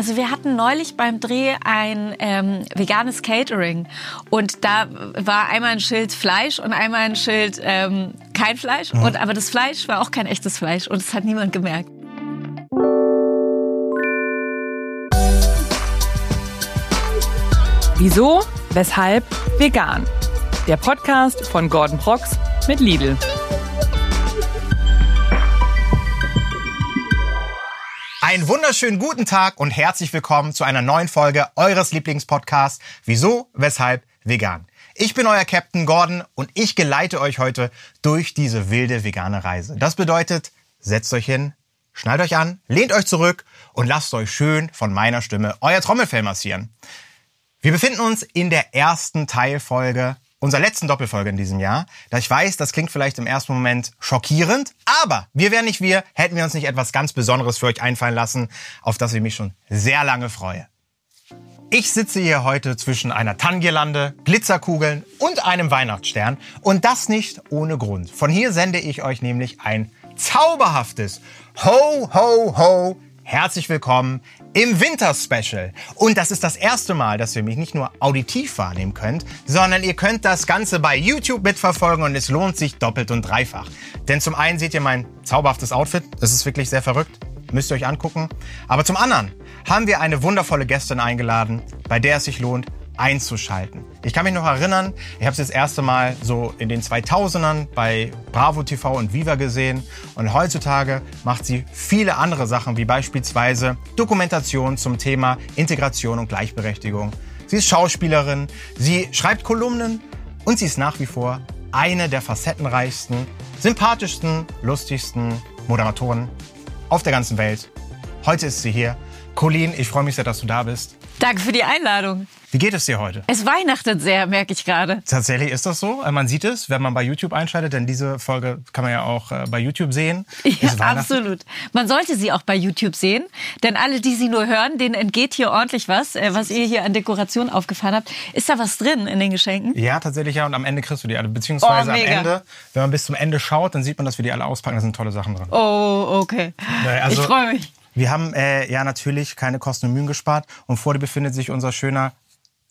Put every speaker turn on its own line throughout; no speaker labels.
Also wir hatten neulich beim Dreh ein ähm, veganes Catering und da war einmal ein Schild Fleisch und einmal ein Schild ähm, kein Fleisch. Mhm. Und aber das Fleisch war auch kein echtes Fleisch und es hat niemand gemerkt.
Wieso? Weshalb? Vegan. Der Podcast von Gordon Prox mit Lidl.
Einen wunderschönen guten Tag und herzlich willkommen zu einer neuen Folge eures Lieblingspodcasts Wieso, Weshalb, Vegan. Ich bin euer Captain Gordon und ich geleite euch heute durch diese wilde vegane Reise. Das bedeutet, setzt euch hin, schnallt euch an, lehnt euch zurück und lasst euch schön von meiner Stimme euer Trommelfell massieren. Wir befinden uns in der ersten Teilfolge unserer letzten Doppelfolge in diesem Jahr. Da ich weiß, das klingt vielleicht im ersten Moment schockierend, aber wir wären nicht wir, hätten wir uns nicht etwas ganz Besonderes für euch einfallen lassen, auf das ich mich schon sehr lange freue. Ich sitze hier heute zwischen einer Tannengirlande, Glitzerkugeln und einem Weihnachtsstern und das nicht ohne Grund. Von hier sende ich euch nämlich ein zauberhaftes Ho, Ho, Ho Herzlich willkommen im Winter-Special. Und das ist das erste Mal, dass ihr mich nicht nur auditiv wahrnehmen könnt, sondern ihr könnt das Ganze bei YouTube mitverfolgen und es lohnt sich doppelt und dreifach. Denn zum einen seht ihr mein zauberhaftes Outfit, das ist wirklich sehr verrückt, müsst ihr euch angucken. Aber zum anderen haben wir eine wundervolle Gästin eingeladen, bei der es sich lohnt, einzuschalten. Ich kann mich noch erinnern, ich habe es das erste Mal so in den 2000ern bei Bravo TV und Viva gesehen und heutzutage macht sie viele andere Sachen, wie beispielsweise Dokumentation zum Thema Integration und Gleichberechtigung. Sie ist Schauspielerin, sie schreibt Kolumnen und sie ist nach wie vor eine der facettenreichsten, sympathischsten, lustigsten Moderatoren auf der ganzen Welt. Heute ist sie hier. Colleen, ich freue mich sehr, dass du da bist.
Danke für die Einladung.
Wie geht es dir heute?
Es weihnachtet sehr, merke ich gerade.
Tatsächlich ist das so. Man sieht es, wenn man bei YouTube einschaltet, denn diese Folge kann man ja auch äh, bei YouTube sehen.
Ja, absolut. Man sollte sie auch bei YouTube sehen, denn alle, die sie nur hören, denen entgeht hier ordentlich was, äh, was ihr hier an Dekoration aufgefahren habt. Ist da was drin in den Geschenken?
Ja, tatsächlich ja. Und am Ende kriegst du die alle. Beziehungsweise oh, am Ende, wenn man bis zum Ende schaut, dann sieht man, dass wir die alle auspacken. Da sind tolle Sachen drin.
Oh, okay. Also, ich freue mich.
Wir haben äh, ja natürlich keine Kosten und Mühen gespart und vor dir befindet sich unser schöner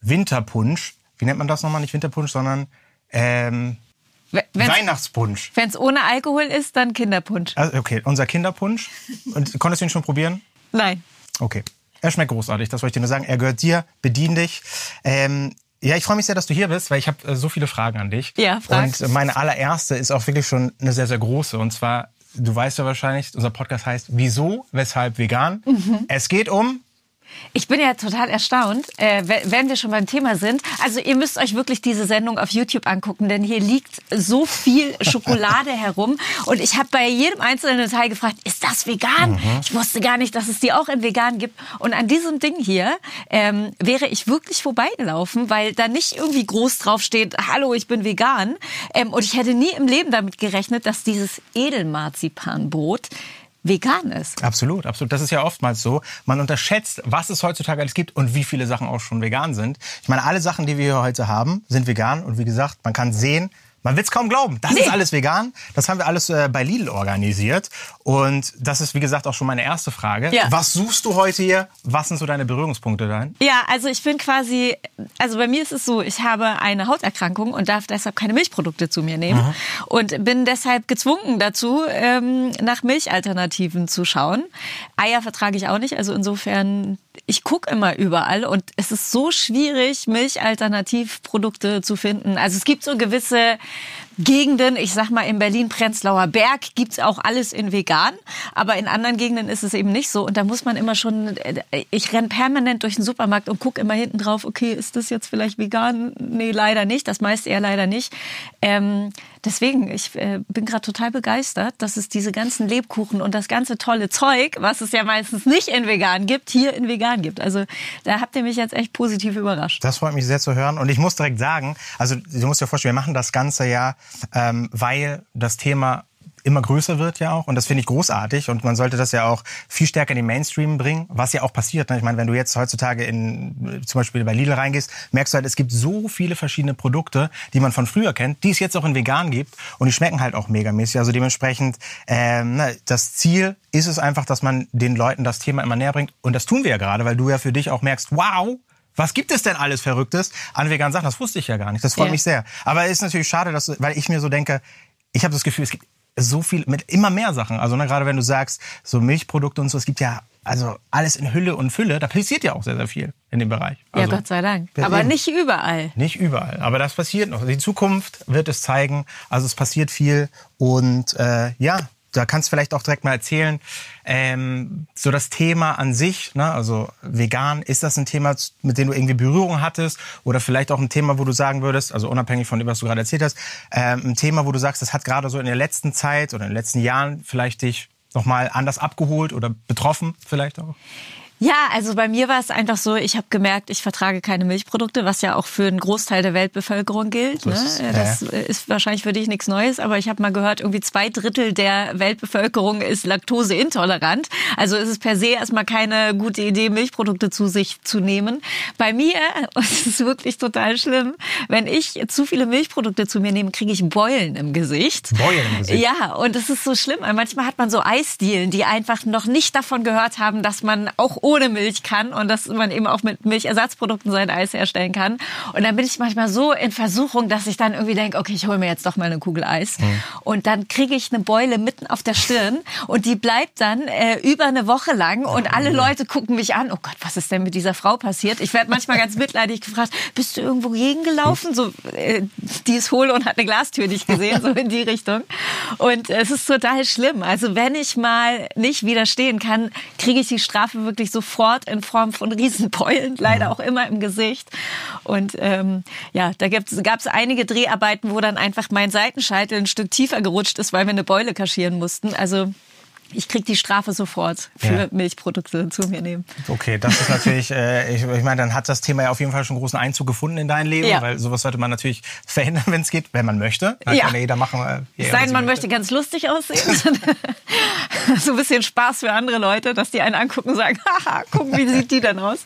Winterpunsch. Wie nennt man das nochmal? Nicht Winterpunsch, sondern ähm, Wenn's, Weihnachtspunsch.
Wenn es ohne Alkohol ist, dann Kinderpunsch.
Also, okay, unser Kinderpunsch. Und konntest du ihn schon probieren?
Nein.
Okay. Er schmeckt großartig, das wollte ich dir nur sagen. Er gehört dir, bedien dich. Ähm, ja, ich freue mich sehr, dass du hier bist, weil ich habe äh, so viele Fragen an dich.
Ja, frag.
Und meine allererste ist auch wirklich schon eine sehr, sehr große. Und zwar, du weißt ja wahrscheinlich, unser Podcast heißt Wieso, Weshalb Vegan. Mhm. Es geht um
ich bin ja total erstaunt, äh, wenn wir schon beim Thema sind. Also ihr müsst euch wirklich diese Sendung auf YouTube angucken, denn hier liegt so viel Schokolade herum. Und ich habe bei jedem einzelnen Detail gefragt, ist das vegan? Mhm. Ich wusste gar nicht, dass es die auch in vegan gibt. Und an diesem Ding hier ähm, wäre ich wirklich vorbeigelaufen, weil da nicht irgendwie groß drauf steht, hallo, ich bin vegan. Ähm, und ich hätte nie im Leben damit gerechnet, dass dieses Edelmarzipanbrot vegan ist.
Absolut, absolut. Das ist ja oftmals so. Man unterschätzt, was es heutzutage alles gibt und wie viele Sachen auch schon vegan sind. Ich meine, alle Sachen, die wir hier heute haben, sind vegan und wie gesagt, man kann sehen, man will es kaum glauben. Das nee. ist alles vegan. Das haben wir alles äh, bei Lidl organisiert. Und das ist, wie gesagt, auch schon meine erste Frage. Ja. Was suchst du heute hier? Was sind so deine Berührungspunkte dahin?
Ja, also ich bin quasi, also bei mir ist es so, ich habe eine Hauterkrankung und darf deshalb keine Milchprodukte zu mir nehmen. Mhm. Und bin deshalb gezwungen dazu, ähm, nach Milchalternativen zu schauen. Eier vertrage ich auch nicht. Also insofern ich gucke immer überall und es ist so schwierig, Milchalternativprodukte zu finden. Also es gibt so gewisse Gegenden, ich sag mal in Berlin-Prenzlauer Berg gibt's auch alles in vegan, aber in anderen Gegenden ist es eben nicht so und da muss man immer schon, ich renn permanent durch den Supermarkt und guck immer hinten drauf, okay, ist das jetzt vielleicht vegan? Nee, leider nicht, das meiste eher leider nicht. Ähm, deswegen, ich äh, bin gerade total begeistert, dass es diese ganzen Lebkuchen und das ganze tolle Zeug, was es ja meistens nicht in vegan gibt, hier in vegan gibt. Also da habt ihr mich jetzt echt positiv überrascht.
Das freut mich sehr zu hören und ich muss direkt sagen, also du musst dir vorstellen, wir machen das ganze ja ähm, weil das Thema immer größer wird ja auch und das finde ich großartig und man sollte das ja auch viel stärker in den Mainstream bringen, was ja auch passiert. Ne? Ich meine, wenn du jetzt heutzutage in zum Beispiel bei Lidl reingehst, merkst du halt, es gibt so viele verschiedene Produkte, die man von früher kennt, die es jetzt auch in vegan gibt und die schmecken halt auch megamäßig. Also dementsprechend ähm, na, das Ziel ist es einfach, dass man den Leuten das Thema immer näher bringt und das tun wir ja gerade, weil du ja für dich auch merkst, wow, was gibt es denn alles Verrücktes an veganen Sachen? Das wusste ich ja gar nicht. Das freut ja. mich sehr. Aber es ist natürlich schade, dass, weil ich mir so denke, ich habe das Gefühl, es gibt so viel mit immer mehr Sachen. Also ne, gerade wenn du sagst, so Milchprodukte und so, es gibt ja also alles in Hülle und Fülle, da passiert ja auch sehr, sehr viel in dem Bereich.
Also, ja, Gott sei Dank. Aber nicht überall.
Nicht überall. Aber das passiert noch. Die Zukunft wird es zeigen. Also es passiert viel. Und äh, ja, da kannst du vielleicht auch direkt mal erzählen, ähm, so das Thema an sich, ne, also vegan, ist das ein Thema, mit dem du irgendwie Berührung hattest oder vielleicht auch ein Thema, wo du sagen würdest, also unabhängig von dem, was du gerade erzählt hast, ähm, ein Thema, wo du sagst, das hat gerade so in der letzten Zeit oder in den letzten Jahren vielleicht dich nochmal anders abgeholt oder betroffen vielleicht auch?
Ja, also bei mir war es einfach so, ich habe gemerkt, ich vertrage keine Milchprodukte, was ja auch für einen Großteil der Weltbevölkerung gilt. Ne? Das ist wahrscheinlich für dich nichts Neues, aber ich habe mal gehört, irgendwie zwei Drittel der Weltbevölkerung ist laktoseintolerant. Also ist es per se erstmal keine gute Idee, Milchprodukte zu sich zu nehmen. Bei mir, und es ist wirklich total schlimm, wenn ich zu viele Milchprodukte zu mir nehme, kriege ich Beulen im Gesicht.
Beulen im Gesicht?
Ja, und das ist so schlimm. Manchmal hat man so Eisdielen, die einfach noch nicht davon gehört haben, dass man auch ohne Milch kann und dass man eben auch mit Milchersatzprodukten sein Eis herstellen kann. Und dann bin ich manchmal so in Versuchung, dass ich dann irgendwie denke, okay, ich hole mir jetzt doch mal eine Kugel Eis. Mhm. Und dann kriege ich eine Beule mitten auf der Stirn und die bleibt dann äh, über eine Woche lang und alle Leute gucken mich an. Oh Gott, was ist denn mit dieser Frau passiert? Ich werde manchmal ganz mitleidig gefragt, bist du irgendwo gegengelaufen? So, äh, die ist hohl und hat eine Glastür nicht gesehen, so in die Richtung. Und es ist total schlimm. Also wenn ich mal nicht widerstehen kann, kriege ich die Strafe wirklich so sofort in Form von Riesenbeulen, leider auch immer im Gesicht. Und ähm, ja, da gab es einige Dreharbeiten, wo dann einfach mein Seitenscheitel ein Stück tiefer gerutscht ist, weil wir eine Beule kaschieren mussten. Also ich krieg die Strafe sofort für ja. Milchprodukte zu mir nehmen.
Okay, das ist natürlich, äh, ich, ich meine, dann hat das Thema ja auf jeden Fall schon großen Einzug gefunden in dein Leben, ja. weil sowas sollte man natürlich verhindern, wenn es geht, wenn man möchte. Dann ja. kann ja jeder machen.
Äh, es sei denn, man möchte. möchte ganz lustig aussehen. so ein bisschen Spaß für andere Leute, dass die einen angucken und sagen, haha, gucken, wie sieht die denn aus?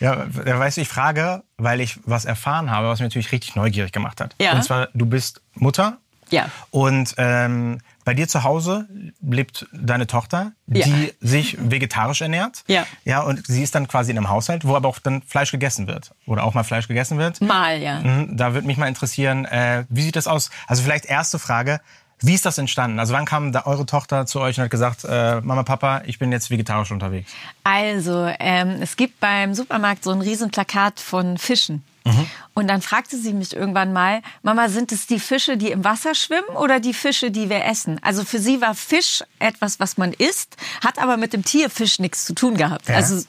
Ja, weißt du, ich frage, weil ich was erfahren habe, was mich natürlich richtig neugierig gemacht hat.
Ja.
Und zwar, du bist Mutter.
Ja.
Und ähm, bei dir zu Hause lebt deine Tochter, die ja. sich vegetarisch ernährt.
Ja.
Ja, und sie ist dann quasi in einem Haushalt, wo aber auch dann Fleisch gegessen wird. Oder auch mal Fleisch gegessen wird.
Mal, ja.
Mhm, da würde mich mal interessieren, äh, wie sieht das aus? Also vielleicht erste Frage. Wie ist das entstanden? Also wann kam da eure Tochter zu euch und hat gesagt, äh, Mama, Papa, ich bin jetzt vegetarisch unterwegs?
Also, ähm, es gibt beim Supermarkt so ein Riesenplakat von Fischen. Mhm. Und dann fragte sie mich irgendwann mal, Mama, sind es die Fische, die im Wasser schwimmen oder die Fische, die wir essen? Also für sie war Fisch etwas, was man isst, hat aber mit dem Tierfisch nichts zu tun gehabt. Ja. Also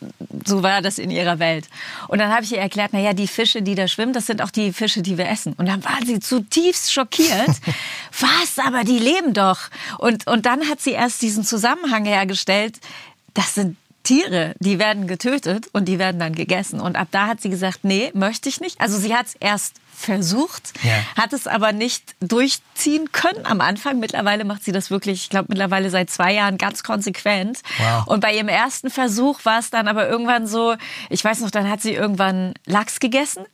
so war das in ihrer Welt. Und dann habe ich ihr erklärt, na ja, die Fische, die da schwimmen, das sind auch die Fische, die wir essen. Und dann war sie zutiefst schockiert. was? Aber die leben doch. Und, und dann hat sie erst diesen Zusammenhang hergestellt, das sind Tiere, die werden getötet und die werden dann gegessen. Und ab da hat sie gesagt, nee, möchte ich nicht. Also sie hat es erst versucht, ja. hat es aber nicht durchziehen können am Anfang. Mittlerweile macht sie das wirklich, ich glaube mittlerweile seit zwei Jahren ganz konsequent. Wow. Und bei ihrem ersten Versuch war es dann aber irgendwann so, ich weiß noch, dann hat sie irgendwann Lachs gegessen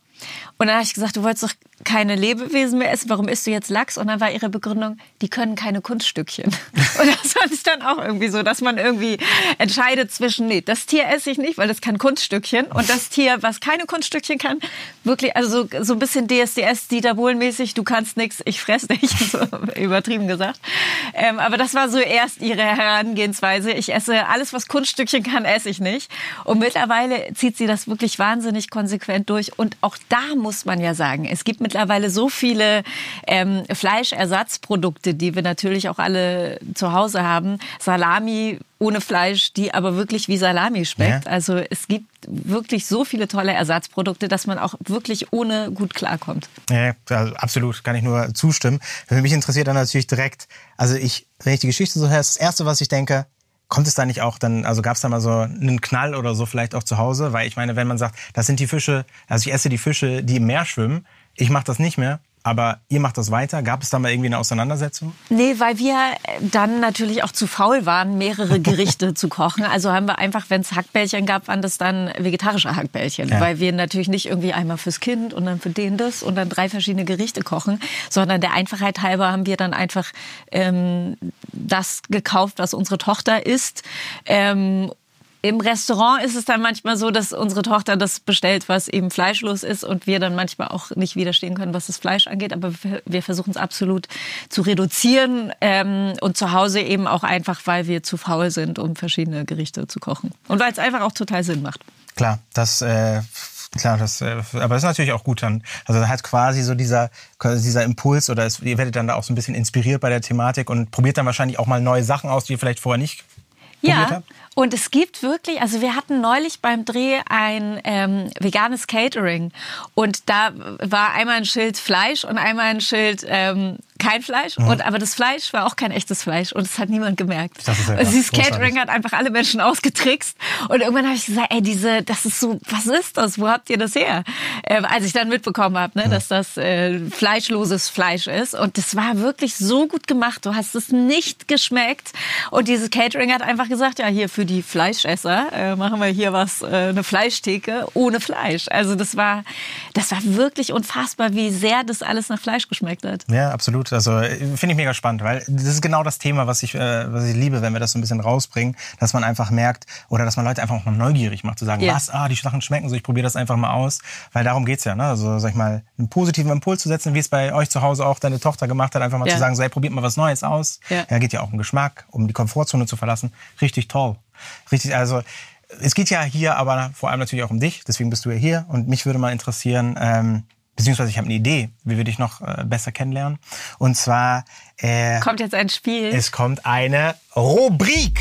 und dann habe ich gesagt, du wolltest doch keine Lebewesen mehr essen, warum isst du jetzt Lachs? Und dann war ihre Begründung, die können keine Kunststückchen. Und das fand ich dann auch irgendwie so, dass man irgendwie entscheidet zwischen, nee, das Tier esse ich nicht, weil das kann Kunststückchen. Und das Tier, was keine Kunststückchen kann, wirklich, also so, so ein bisschen DSDS, Dieter Bohlen-mäßig, du kannst nichts, ich fress dich, so übertrieben gesagt. Ähm, aber das war so erst ihre Herangehensweise. Ich esse alles, was Kunststückchen kann, esse ich nicht. Und mittlerweile zieht sie das wirklich wahnsinnig konsequent durch. Und auch da muss man ja sagen, es gibt mittlerweile so viele ähm, Fleischersatzprodukte, die wir natürlich auch alle zu Hause haben. Salami ohne Fleisch, die aber wirklich wie Salami schmeckt. Ja. Also es gibt wirklich so viele tolle Ersatzprodukte, dass man auch wirklich ohne gut klarkommt.
Ja, also absolut, kann ich nur zustimmen. Für mich interessiert dann natürlich direkt, also ich, wenn ich die Geschichte so höre, das Erste, was ich denke, Kommt es da nicht auch dann, also gab es da mal so einen Knall oder so vielleicht auch zu Hause? Weil ich meine, wenn man sagt, das sind die Fische, also ich esse die Fische, die im Meer schwimmen, ich mache das nicht mehr, aber ihr macht das weiter. Gab es da mal irgendwie eine Auseinandersetzung?
Nee, weil wir dann natürlich auch zu faul waren, mehrere Gerichte zu kochen. Also haben wir einfach, wenn es Hackbällchen gab, waren das dann vegetarische Hackbällchen. Ja. Weil wir natürlich nicht irgendwie einmal fürs Kind und dann für den das und dann drei verschiedene Gerichte kochen, sondern der Einfachheit halber haben wir dann einfach ähm, das gekauft, was unsere Tochter isst. Ähm, im Restaurant ist es dann manchmal so, dass unsere Tochter das bestellt, was eben fleischlos ist und wir dann manchmal auch nicht widerstehen können, was das Fleisch angeht. Aber wir versuchen es absolut zu reduzieren ähm, und zu Hause eben auch einfach, weil wir zu faul sind, um verschiedene Gerichte zu kochen. Und weil es einfach auch total Sinn macht.
Klar, das äh, klar, das, äh, aber das ist natürlich auch gut dann. Also da hat quasi so dieser, dieser Impuls oder es, ihr werdet dann da auch so ein bisschen inspiriert bei der Thematik und probiert dann wahrscheinlich auch mal neue Sachen aus, die ihr vielleicht vorher nicht ja, habt.
Und es gibt wirklich, also wir hatten neulich beim Dreh ein ähm, veganes Catering und da war einmal ein Schild Fleisch und einmal ein Schild ähm, kein Fleisch. Mhm. Und, aber das Fleisch war auch kein echtes Fleisch und das hat niemand gemerkt. Das ist ja also dieses Catering hat einfach alle Menschen ausgetrickst. Und irgendwann habe ich gesagt, ey, diese, das ist so, was ist das? Wo habt ihr das her? Äh, als ich dann mitbekommen habe, ne, mhm. dass das äh, fleischloses Fleisch ist. Und das war wirklich so gut gemacht. Du hast es nicht geschmeckt. Und dieses Catering hat einfach gesagt, ja, hier für die Fleischesser äh, machen wir hier was, äh, eine Fleischtheke ohne Fleisch. Also das war, das war wirklich unfassbar, wie sehr das alles nach Fleisch geschmeckt hat.
Ja, absolut. Also finde ich mega spannend, weil das ist genau das Thema, was ich, äh, was ich liebe, wenn wir das so ein bisschen rausbringen, dass man einfach merkt oder dass man Leute einfach auch mal neugierig macht, zu sagen, yeah. was, ah, die Sachen schmecken so, ich probiere das einfach mal aus, weil darum geht's ja, ne? Also sag ich mal, einen positiven Impuls zu setzen, wie es bei euch zu Hause auch deine Tochter gemacht hat, einfach mal yeah. zu sagen, so, hey, probiert mal was Neues aus. Yeah. Ja, geht ja auch um Geschmack, um die Komfortzone zu verlassen. Richtig toll. Richtig, also es geht ja hier aber vor allem natürlich auch um dich, deswegen bist du ja hier und mich würde mal interessieren, ähm, beziehungsweise ich habe eine Idee, wie wir dich noch äh, besser kennenlernen. Und zwar
äh, kommt jetzt ein Spiel.
Es kommt eine Rubrik.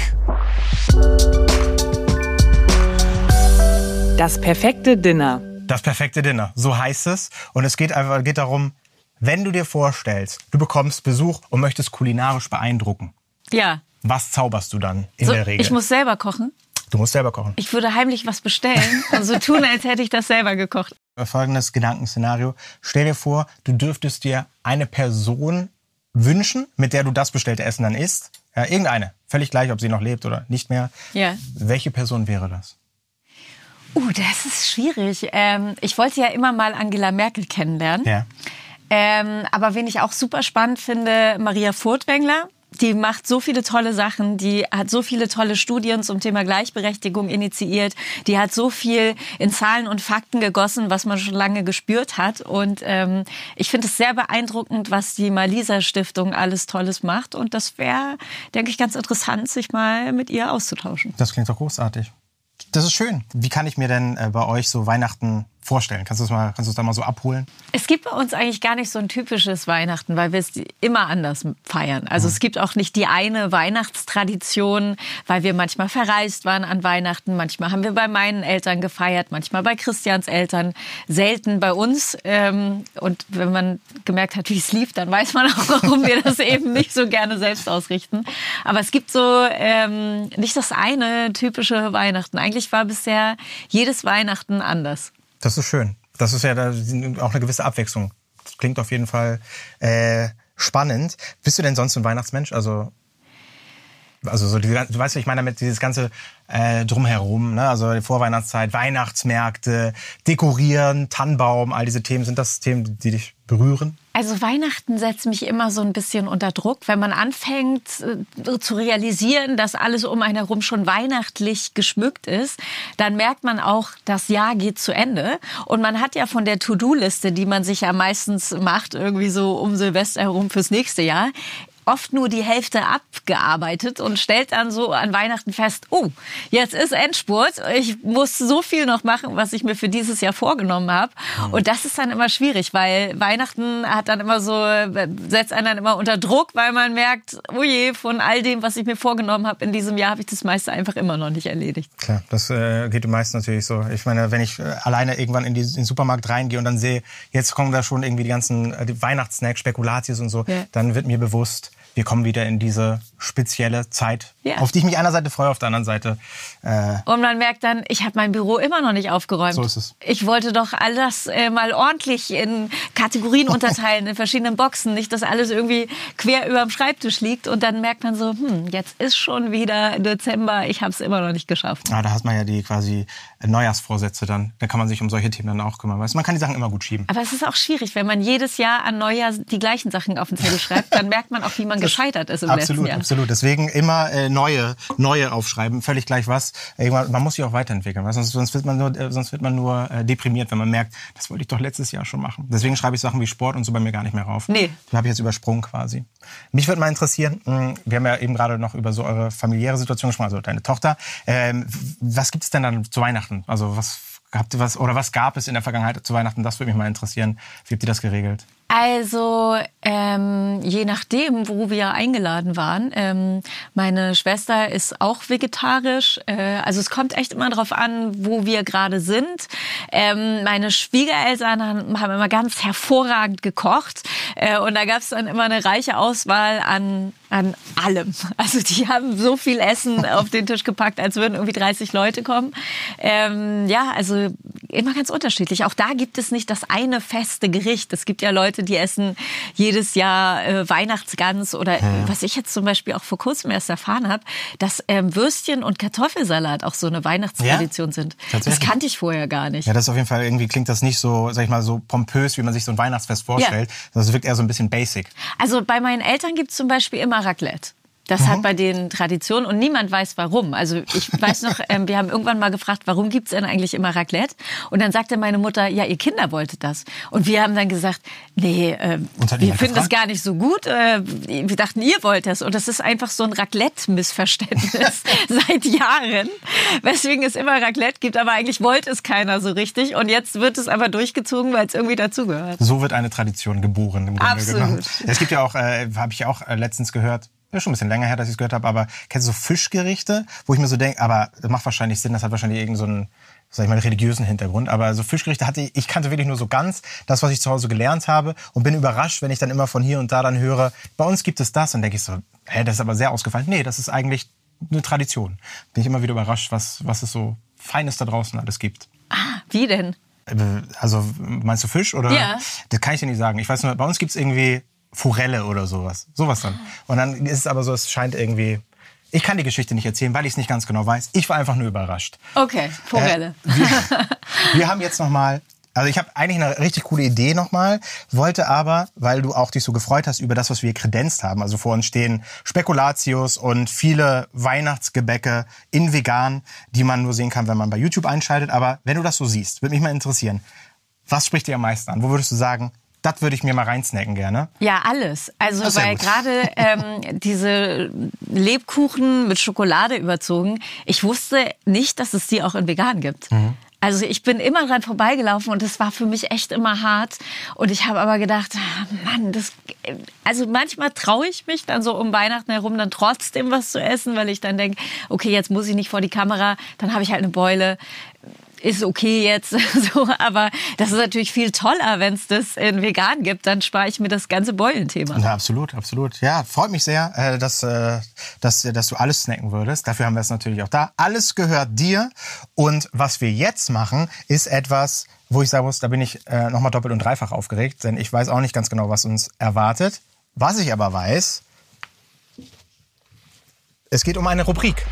Das perfekte Dinner.
Das perfekte Dinner, so heißt es. Und es geht einfach geht darum, wenn du dir vorstellst, du bekommst Besuch und möchtest kulinarisch beeindrucken.
Ja.
Was zauberst du dann in
so,
der Regel?
Ich muss selber kochen.
Du musst selber kochen.
Ich würde heimlich was bestellen und so tun, als hätte ich das selber gekocht.
Folgendes Gedankenszenario. Stell dir vor, du dürftest dir eine Person wünschen, mit der du das bestellte Essen dann isst. Ja, irgendeine. Völlig gleich, ob sie noch lebt oder nicht mehr.
Ja.
Welche Person wäre das?
Uh, das ist schwierig. Ähm, ich wollte ja immer mal Angela Merkel kennenlernen. Ja. Ähm, aber wen ich auch super spannend finde, Maria Furtwängler die macht so viele tolle Sachen, die hat so viele tolle Studien zum Thema Gleichberechtigung initiiert, die hat so viel in Zahlen und Fakten gegossen, was man schon lange gespürt hat. Und ähm, ich finde es sehr beeindruckend, was die Malisa Stiftung alles Tolles macht. Und das wäre, denke ich, ganz interessant, sich mal mit ihr auszutauschen.
Das klingt doch großartig. Das ist schön. Wie kann ich mir denn äh, bei euch so Weihnachten vorstellen? Kannst du es mal, kannst du es da mal so abholen?
Es gibt bei uns eigentlich gar nicht so ein typisches Weihnachten, weil wir es immer anders feiern. Also mhm. es gibt auch nicht die eine Weihnachtstradition, weil wir manchmal verreist waren an Weihnachten. Manchmal haben wir bei meinen Eltern gefeiert, manchmal bei Christians Eltern, selten bei uns. Ähm, und wenn man gemerkt hat, wie es lief, dann weiß man auch, warum wir das eben nicht so gerne selbst ausrichten. Aber es gibt so ähm, nicht das eine typische Weihnachten. Eigentlich war bisher jedes Weihnachten anders.
Das ist schön. Das ist ja auch eine gewisse Abwechslung. Das klingt auf jeden Fall äh, spannend. Bist du denn sonst ein Weihnachtsmensch? Also also so, die, du weißt, ich meine damit dieses ganze äh, drumherum, ne? also die Vorweihnachtszeit, Weihnachtsmärkte, Dekorieren, Tannenbaum, all diese Themen, sind das Themen, die dich berühren?
Also Weihnachten setzt mich immer so ein bisschen unter Druck, wenn man anfängt äh, zu realisieren, dass alles um einen herum schon weihnachtlich geschmückt ist, dann merkt man auch, das Jahr geht zu Ende und man hat ja von der To-Do-Liste, die man sich ja meistens macht, irgendwie so um Silvester herum fürs nächste Jahr, oft nur die Hälfte abgearbeitet und stellt dann so an Weihnachten fest, oh, jetzt ist Endspurt, ich muss so viel noch machen, was ich mir für dieses Jahr vorgenommen habe. Mhm. Und das ist dann immer schwierig, weil Weihnachten hat dann immer so, setzt einen dann immer unter Druck, weil man merkt, oh je, von all dem, was ich mir vorgenommen habe in diesem Jahr, habe ich das meiste einfach immer noch nicht erledigt.
Klar, das äh, geht meist natürlich so. Ich meine, wenn ich äh, alleine irgendwann in, die, in den Supermarkt reingehe und dann sehe, jetzt kommen da schon irgendwie die ganzen äh, Weihnachtssnacks, Spekulatius und so, ja. dann wird mir bewusst, wir kommen wieder in diese spezielle Zeit,
Ja.
auf die ich mich einerseits freue, auf der anderen Seite. Äh,
Und man merkt dann, ich habe mein Büro immer noch nicht aufgeräumt.
So ist es.
Ich wollte doch all das äh, mal ordentlich in Kategorien unterteilen, in verschiedenen Boxen. Nicht, dass alles irgendwie quer über dem Schreibtisch liegt. Und dann merkt man so, hm, jetzt ist schon wieder Dezember, ich habe es immer noch nicht geschafft.
ah, da hat man ja die quasi Neujahrsvorsätze dann. Da kann man sich um solche Themen dann auch kümmern. Weißt, man kann die Sachen immer gut schieben.
Aber es ist auch schwierig, wenn man jedes Jahr an Neujahr die gleichen Sachen auf den Zettel schreibt, dann merkt man auch, wie man gescheitert ist im letzten
Absolut,
Jahr.
absolut. Deswegen immer äh, neue, neue aufschreiben, völlig gleich was. Irgendwann, man muss sich auch weiterentwickeln, weil sonst, sonst wird man nur, äh, sonst wird man nur äh, deprimiert, wenn man merkt, das wollte ich doch letztes Jahr schon machen. Deswegen schreibe ich Sachen wie Sport und so bei mir gar nicht mehr rauf.
Nee.
Die habe ich jetzt übersprungen quasi. Mich würde mal interessieren, mh, wir haben ja eben gerade noch über so eure familiäre Situation gesprochen, also deine Tochter. Ähm, was gibt es denn dann zu Weihnachten? Also was habt ihr was oder was gab es in der Vergangenheit zu Weihnachten? Das würde mich mal interessieren. Wie habt ihr das geregelt?
Also ähm, je nachdem, wo wir eingeladen waren. Ähm, meine Schwester ist auch vegetarisch. Äh, also es kommt echt immer darauf an, wo wir gerade sind. Ähm, meine Schwiegereltern haben, haben immer ganz hervorragend gekocht. Äh, und da gab es dann immer eine reiche Auswahl an an allem. Also die haben so viel Essen auf den Tisch gepackt, als würden irgendwie 30 Leute kommen. Ähm, ja, also immer ganz unterschiedlich. Auch da gibt es nicht das eine feste Gericht. Es gibt ja Leute, die essen jedes Jahr äh, Weihnachtsgans oder was ich jetzt zum Beispiel auch vor kurzem erst erfahren habe, dass ähm, Würstchen und Kartoffelsalat auch so eine Weihnachtstradition
Ja?
sind. Das kannte ich vorher gar nicht.
Ja, das ist auf jeden Fall irgendwie klingt das nicht so, sag ich mal, so pompös, wie man sich so ein Weihnachtsfest vorstellt. Das wirkt eher so ein bisschen basic.
Also bei meinen Eltern gibt es zum Beispiel immer Raclette. Das hat bei denen Tradition und niemand weiß warum. Also ich weiß noch, ähm, wir haben irgendwann mal gefragt, warum gibt's denn eigentlich immer Raclette? Und dann sagte meine Mutter, ja, ihr Kinder wolltet das. Und wir haben dann gesagt, nee, äh, wir finden das
gefragt?
gar nicht so gut. Äh, wir dachten, ihr wollt das. Und das ist einfach so ein Raclette-Missverständnis seit Jahren. Weswegen es immer Raclette gibt, aber eigentlich wollte es keiner so richtig. Und jetzt wird es aber durchgezogen, weil es irgendwie dazugehört.
So wird eine Tradition geboren im Grunde
Absolut.
genommen. Es gibt ja auch, äh, habe ich auch äh, letztens gehört, ja, schon ein bisschen länger her, dass ich es gehört habe, aber kennst du so Fischgerichte, wo ich mir so denke, aber das macht wahrscheinlich Sinn, das hat wahrscheinlich irgendeinen so einen, sag ich mal, religiösen Hintergrund. Aber so Fischgerichte hatte ich, ich kannte wirklich nur so ganz das, was ich zu Hause gelernt habe und bin überrascht, wenn ich dann immer von hier und da dann höre, bei uns gibt es das und denke ich so, hä, das ist aber sehr ausgefallen. Nee, das ist eigentlich eine Tradition. Bin ich immer wieder überrascht, was, was es so Feines da draußen alles gibt.
Ah, wie denn?
Also meinst du Fisch oder?
Ja.
Das kann ich dir nicht sagen. Ich weiß nur, bei uns gibt's irgendwie Forelle oder sowas. Sowas dann. Und dann ist es aber so, es scheint irgendwie. Ich kann die Geschichte nicht erzählen, weil ich es nicht ganz genau weiß. Ich war einfach nur überrascht.
Okay, Forelle.
Äh, wir, wir haben jetzt noch mal. Also ich habe eigentlich eine richtig coole Idee nochmal, wollte aber, weil du auch dich so gefreut hast über das, was wir kredenzt haben. Also vor uns stehen Spekulatius und viele Weihnachtsgebäcke in vegan, die man nur sehen kann, wenn man bei YouTube einschaltet. Aber wenn du das so siehst, würde mich mal interessieren, was spricht dir am meisten an? Wo würdest du sagen, das würde ich mir mal reinsnacken gerne?
Ja, alles. Also
Das
weil gerade ähm, diese Lebkuchen mit Schokolade überzogen, ich wusste nicht, dass es die auch in vegan gibt.
Mhm.
Also ich bin immer dran vorbeigelaufen und das war für mich echt immer hart. Und ich habe aber gedacht, ah, Mann, das, also manchmal traue ich mich dann so um Weihnachten herum dann trotzdem was zu essen, weil ich dann denke, okay, jetzt muss ich nicht vor die Kamera, dann habe ich halt eine Beule ist okay jetzt, so, aber das ist natürlich viel toller, wenn es das in vegan gibt, dann spare ich mir das ganze Beulenthema.
Ja, absolut, absolut. Ja, freut mich sehr, äh, dass, äh, dass, dass du alles snacken würdest. Dafür haben wir es natürlich auch da. Alles gehört dir. Und was wir jetzt machen, ist etwas, wo ich sagen muss, da bin ich äh, nochmal doppelt und dreifach aufgeregt, denn ich weiß auch nicht ganz genau, was uns erwartet. Was ich aber weiß, es geht um eine Rubrik.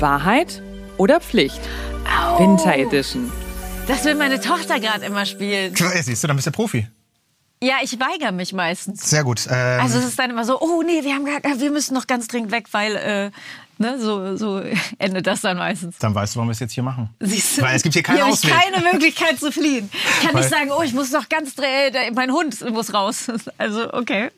Wahrheit oder Pflicht? Winter Edition.
Das will meine Tochter gerade immer spielen.
Siehst du, dann bist du Profi.
Ja, ich weigere mich meistens.
Sehr gut. Ähm,
Also es ist dann immer so, oh nee, wir haben gar, wir müssen noch ganz dringend weg, weil äh, ne, so so endet das dann meistens.
dann weißt du, warum wir es jetzt hier machen.
Siehst du?
Weil es gibt hier keinen
Hier
Ausweg.
ich keine Möglichkeit zu fliehen. Ich kann
Weil-
nicht sagen, oh, ich muss noch ganz äh, mein Hund muss raus. Also okay,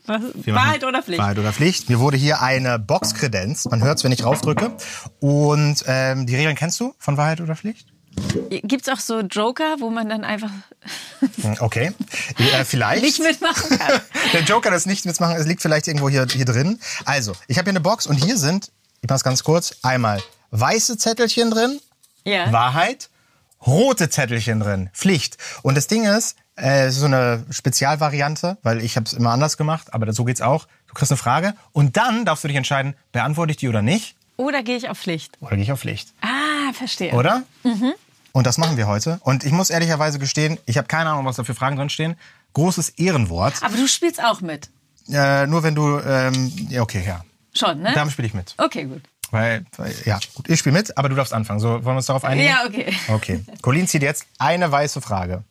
Wahrheit oder Pflicht?
Wahrheit oder Pflicht. Mir wurde hier eine Box kredenzt. Man hört es, wenn ich draufdrücke. Und ähm, die Regeln kennst du von Wahrheit oder Pflicht?
Gibt's auch so Joker, wo man dann einfach
Hm, Okay. Äh, vielleicht.
nicht mitmachen kann?
Der Joker, das nicht mitmachen, es liegt vielleicht irgendwo hier, hier drin. Also, ich habe hier eine Box und hier sind, ich mach's ganz kurz, einmal weiße Zettelchen drin,
Ja.
Wahrheit, rote Zettelchen drin, Pflicht. Und das Ding ist, Äh, es ist so eine Spezialvariante, weil ich habe es immer anders gemacht, aber so geht's auch. Du kriegst eine Frage und dann darfst du dich entscheiden, beantworte ich die oder nicht.
Oder gehe ich auf Pflicht?
Oder gehe ich auf Pflicht.
Ah, verstehe.
Oder? Und das machen wir heute. Und ich muss ehrlicherweise gestehen, ich habe keine Ahnung, was da für Fragen drin stehen. Großes Ehrenwort.
Aber du spielst auch mit.
Äh, nur wenn du, ähm, ja, okay, ja.
Schon, ne?
Damit spiele ich mit.
Okay, gut.
Weil, weil, ja, gut, ich spiele mit, aber du darfst anfangen. So, wollen wir uns darauf einigen?
Ja, okay.
Okay. Colin zieht jetzt eine weiße Frage.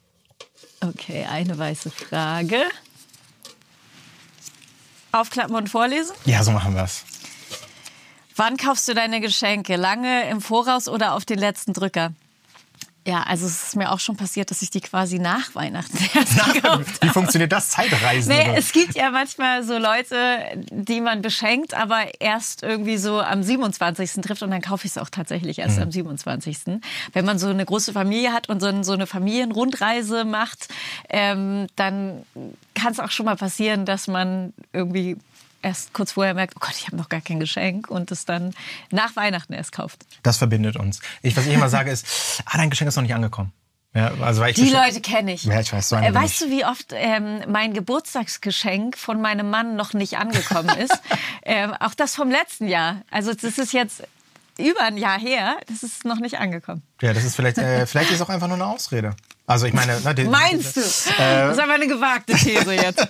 Okay, eine weiße Frage. Aufklappen und vorlesen.
Ja, so machen wir's.
Wann kaufst du deine Geschenke? Lange im Voraus oder auf den letzten Drücker? Ja, also es ist mir auch schon passiert, dass ich die quasi nach Weihnachten erst gekauft
Wie funktioniert das? Zeitreisen?
Nee,
oder?
es gibt ja manchmal so Leute, die man beschenkt, aber erst irgendwie so am 27. trifft und dann kaufe ich es auch tatsächlich erst am 27. Wenn man so eine große Familie hat und so, ein- so eine Familienrundreise macht, ähm, dann kann es auch schon mal passieren, dass man irgendwie erst kurz vorher merkt, oh Gott, ich habe noch gar kein Geschenk und es dann nach Weihnachten erst kauft.
Das verbindet uns. Ich, was ich immer sage ist, ah, dein Geschenk ist noch nicht angekommen. Ja, also weil ich
Die Leute kenne ich.
Ja, ich weiß, so
Äh, weißt du, wie oft ähm, mein Geburtstagsgeschenk von meinem Mann noch nicht angekommen ist? ähm, auch das vom letzten Jahr. Also das ist jetzt über ein Jahr her. Das ist noch nicht angekommen.
Ja, das ist vielleicht, äh, vielleicht ist es auch einfach nur eine Ausrede. Also ich meine, ne, die,
Meinst du? das ist aber eine gewagte These jetzt.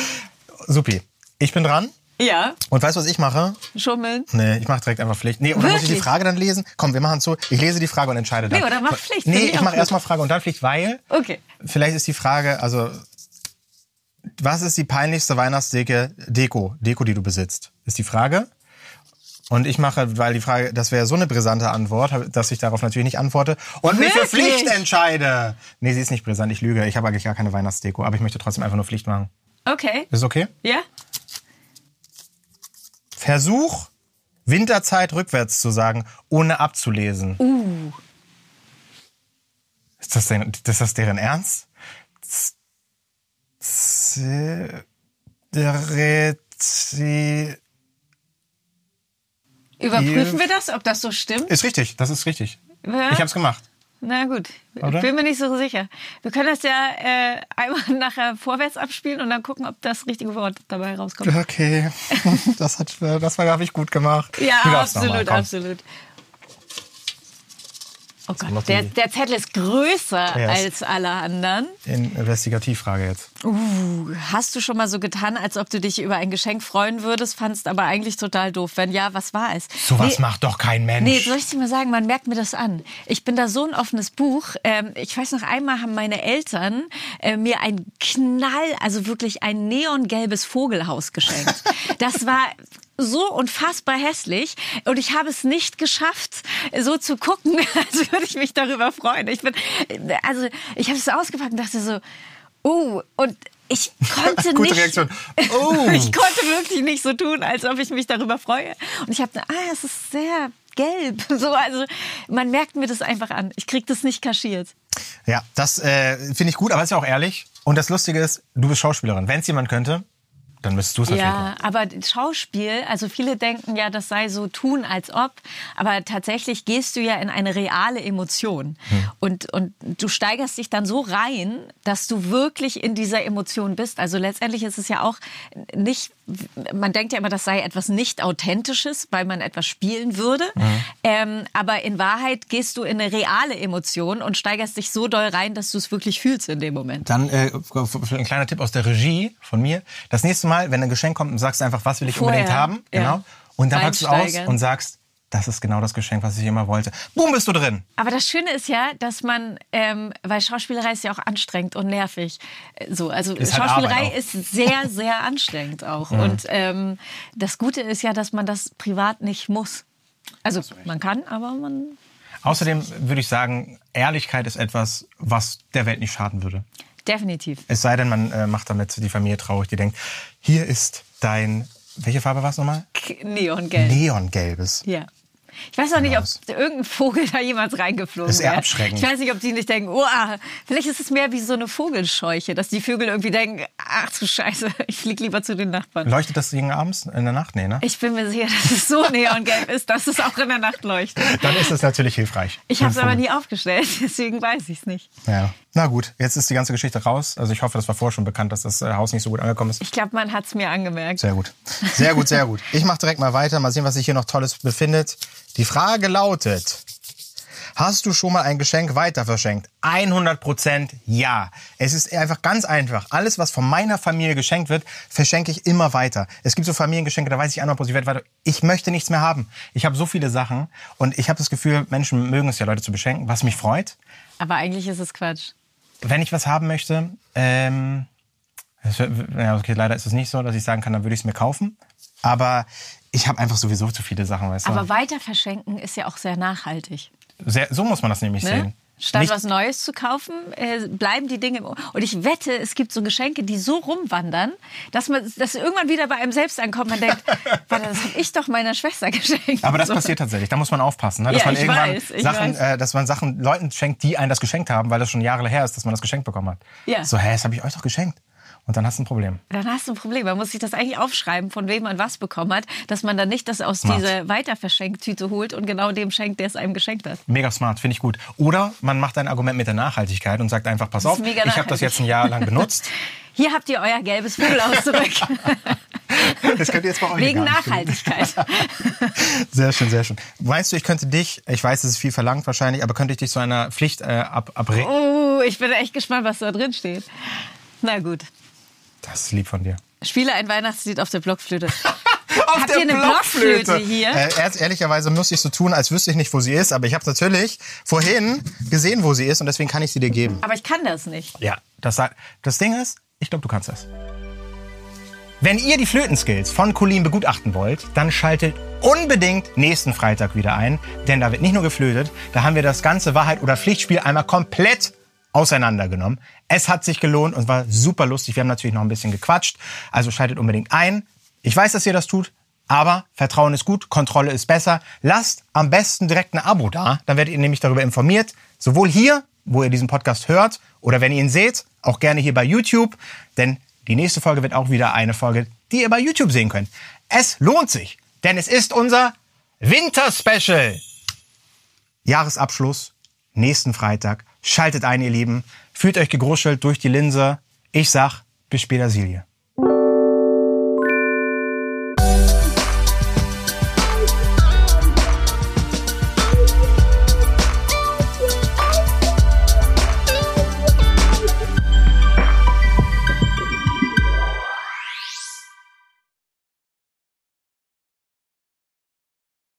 Supi. Ich bin dran.
ja,
Und weißt du, was ich mache?
schummeln.
Nee, ich mache direkt einfach Pflicht. Nee, oder muss ich die? Frage dann lesen? Komm, wir machen so. Ich lese die Frage und entscheide dann.
Nee, oder mach Pflicht,
Nee,
ich
mache erstmal Frage und dann Pflicht, weil
Okay.
vielleicht ist die Frage, also was ist die peinlichste Weihnachtsdeko, Deko, Deko, die du besitzt? Ist die Frage. Und ich mache, weil die Frage, das wäre so eine brisante Antwort, dass ich darauf natürlich nicht antworte und mich für? Pflicht entscheide. Nee, sie ist nicht brisant, ich lüge. Ich habe eigentlich gar keine Weihnachtsdeko, aber ich möchte trotzdem einfach nur Pflicht machen.
Okay.
Ist okay?
Ja?
Versuch, Winterzeit rückwärts zu sagen, ohne abzulesen.
Uh.
Ist das, denn, ist das deren Ernst?
Überprüfen wir das, ob das so stimmt?
Ist richtig, das ist richtig.
Ja?
Ich hab's gemacht.
Na gut,
Oder?
bin mir nicht so sicher. Wir können das ja äh, einmal nachher vorwärts abspielen und dann gucken, ob das richtige Wort dabei rauskommt.
Okay, das, hat, das war, habe ich gut gemacht.
Ja, absolut, absolut. Oh Gott, der, der Zettel ist größer
Ja,
als alle anderen.
In Investigativfrage jetzt.
Uh, hast du schon mal so getan, als ob du dich über ein Geschenk freuen würdest, fandst aber eigentlich total doof? Wenn ja, was war es?
Sowas
Nee,
macht doch kein Mensch.
Nee, soll ich dir mal sagen, man merkt mir das an. Ich bin da so ein offenes Buch. Ähm, ich weiß noch einmal haben meine Eltern äh, mir ein Knall, also wirklich ein neongelbes Vogelhaus geschenkt. Das war so unfassbar hässlich und ich habe es nicht geschafft, so zu gucken, als würde ich mich darüber freuen. Ich bin, also ich habe es ausgepackt und dachte so, oh, und ich konnte
Gute
nicht.
Reaktion. Oh.
Ich konnte wirklich nicht so tun, als ob ich mich darüber freue. Und ich habe, ah, es ist sehr gelb. So, also man merkt mir das einfach an. Ich krieg das nicht kaschiert.
Ja, das äh, finde ich gut, aber ist ja auch ehrlich. Und das Lustige ist, du bist Schauspielerin. Wenn es jemand könnte, dann müsstest du es.
Ja, aber Schauspiel, also viele denken ja, das sei so tun, als ob, aber tatsächlich gehst du ja in eine reale Emotion
Hm.
und, und du steigerst dich dann so rein, dass du wirklich in dieser Emotion bist. Also letztendlich ist es ja auch nicht, man denkt ja immer, das sei etwas nicht Authentisches, weil man etwas spielen würde,
Hm.
ähm, aber in Wahrheit gehst du in eine reale Emotion und steigerst dich so doll rein, dass du es wirklich fühlst in dem Moment.
Dann äh, ein kleiner Tipp aus der Regie von mir. Das nächste Mal, wenn ein Geschenk kommt, sagst du einfach, was will ich
Vorher,
unbedingt haben.
ja.
Genau. Und dann packst du aus und sagst, das ist genau das Geschenk, was ich immer wollte. Boom, bist du drin.
Aber das Schöne ist ja, dass man, ähm, weil Schauspielerei ist ja auch anstrengend und nervig. Äh, So, also
Ist halt
Schauspielerei.
Mhm.
ist sehr, sehr anstrengend auch. Und ähm, das Gute ist ja, dass man das privat nicht muss. Also man kann, aber man
Außerdem würde ich sagen, Ehrlichkeit ist etwas, was der Welt nicht schaden würde.
definitiv.
Es sei denn, man äh, macht damit die Familie traurig, die denkt, hier ist dein, welche Farbe war es nochmal?
Neongelb.
Neongelbes.
Ja. Ich weiß auch nicht, ob irgendein Vogel da jemals reingeflogen
Ist eher
wäre.
abschreckend.
Ich weiß nicht, ob die nicht denken, oh, vielleicht ist es mehr wie so eine Vogelscheuche, dass die Vögel irgendwie denken, ach du Scheiße, ich flieg lieber zu den Nachbarn.
Leuchtet das Ding abends in der Nacht? Nee, ne?
Ich bin mir sicher, dass es so neongelb ist, dass es auch in der Nacht leuchtet.
Dann ist es natürlich hilfreich.
Ich habe es aber nie aufgestellt, deswegen weiß ich es nicht.
Ja. Na gut, jetzt ist die ganze Geschichte raus. Also ich hoffe, das war vorher schon bekannt, dass das äh, Haus nicht so gut angekommen ist.
Ich glaube, man hat es mir angemerkt.
Sehr gut. Sehr gut, sehr gut. Ich mache direkt mal weiter. Mal sehen, was sich hier noch Tolles befindet. Die Frage lautet, Hast du schon mal ein Geschenk weiter verschenkt? 100% ja. Es ist einfach ganz einfach. Alles, was von meiner Familie geschenkt wird, verschenke ich immer weiter. Es gibt so Familiengeschenke, da weiß ich 100%, ich werde weiter. Ich möchte nichts mehr haben. Ich habe so viele Sachen und ich habe das Gefühl, Menschen mögen es ja, Leute zu beschenken, was mich freut.
Aber eigentlich ist es Quatsch.
Wenn ich was haben möchte, ähm, ja, okay, leider ist es nicht so, dass ich sagen kann, dann würde ich es mir kaufen. Aber ich habe einfach sowieso zu viele Sachen, weißt du.
Aber weiter verschenken ist ja auch sehr nachhaltig.
Sehr, so muss man das nämlich
Ne?
sehen.
Statt
Nicht-
was Neues zu kaufen, äh, bleiben die Dinge. Und ich wette, es gibt so Geschenke, die so rumwandern, dass man, dass irgendwann wieder bei einem selbst ankommt. Man denkt, warte, das habe ich doch meiner Schwester geschenkt.
Aber das
So.
passiert tatsächlich. Da muss man aufpassen, ne? dass
Ja,
man irgendwann
weiß,
Sachen, äh, dass man Sachen Leuten schenkt, die einen das geschenkt haben, weil das schon Jahre her ist, dass man das geschenkt bekommen hat.
Ja.
So, hä, das habe ich euch doch geschenkt. Und dann hast du ein Problem.
Dann hast du ein Problem. Man muss sich das eigentlich aufschreiben, von wem man was bekommen hat, dass man dann nicht das aus
Smart.
dieser Weiterverschenktüte holt und genau dem schenkt, der es einem geschenkt hat.
Mega smart, finde ich gut. Oder man macht ein Argument mit der Nachhaltigkeit und sagt einfach, pass auf, ich habe das jetzt ein Jahr lang benutzt.
Hier habt ihr euer gelbes Vogelhaus zurück.
Das könnt ihr jetzt bei euch
Wegen Nachhaltigkeit.
Sehr schön, sehr schön. Meinst du, ich könnte dich, ich weiß, es ist viel verlangt wahrscheinlich, aber könnte ich dich zu einer Pflicht äh, ab, abregen?
Oh, ich bin echt gespannt, was da drin steht. Na gut.
Das ist lieb von dir.
Spiele ein Weihnachtslied auf der Blockflöte.
Auf
Habt ihr eine Blockflöte hier?
Äh, erst, ehrlicherweise muss ich so tun, als wüsste ich nicht, wo sie ist, aber ich habe natürlich vorhin gesehen, wo sie ist und deswegen kann ich sie dir geben.
Aber ich kann das nicht.
Ja, das, das Ding ist, ich glaube, du kannst das. Wenn ihr die Flötenskills von Colin begutachten wollt, dann schaltet unbedingt nächsten Freitag wieder ein, denn da wird nicht nur geflötet, da haben wir das ganze Wahrheit- oder Pflichtspiel einmal komplett auseinandergenommen. Es hat sich gelohnt und war super lustig. Wir haben natürlich noch ein bisschen gequatscht, also schaltet unbedingt ein. Ich weiß, dass ihr das tut, aber Vertrauen ist gut, Kontrolle ist besser. Lasst am besten direkt ein Abo da, dann werdet ihr nämlich darüber informiert, sowohl hier, wo ihr diesen Podcast hört, oder wenn ihr ihn seht, auch gerne hier bei YouTube, denn die nächste Folge wird auch wieder eine Folge, die ihr bei YouTube sehen könnt. Es lohnt sich, denn es ist unser Winterspecial. Jahresabschluss, nächsten Freitag. Schaltet ein, ihr Lieben. Fühlt euch gegruschelt durch die Linse. Ich sag, bis später, Silje.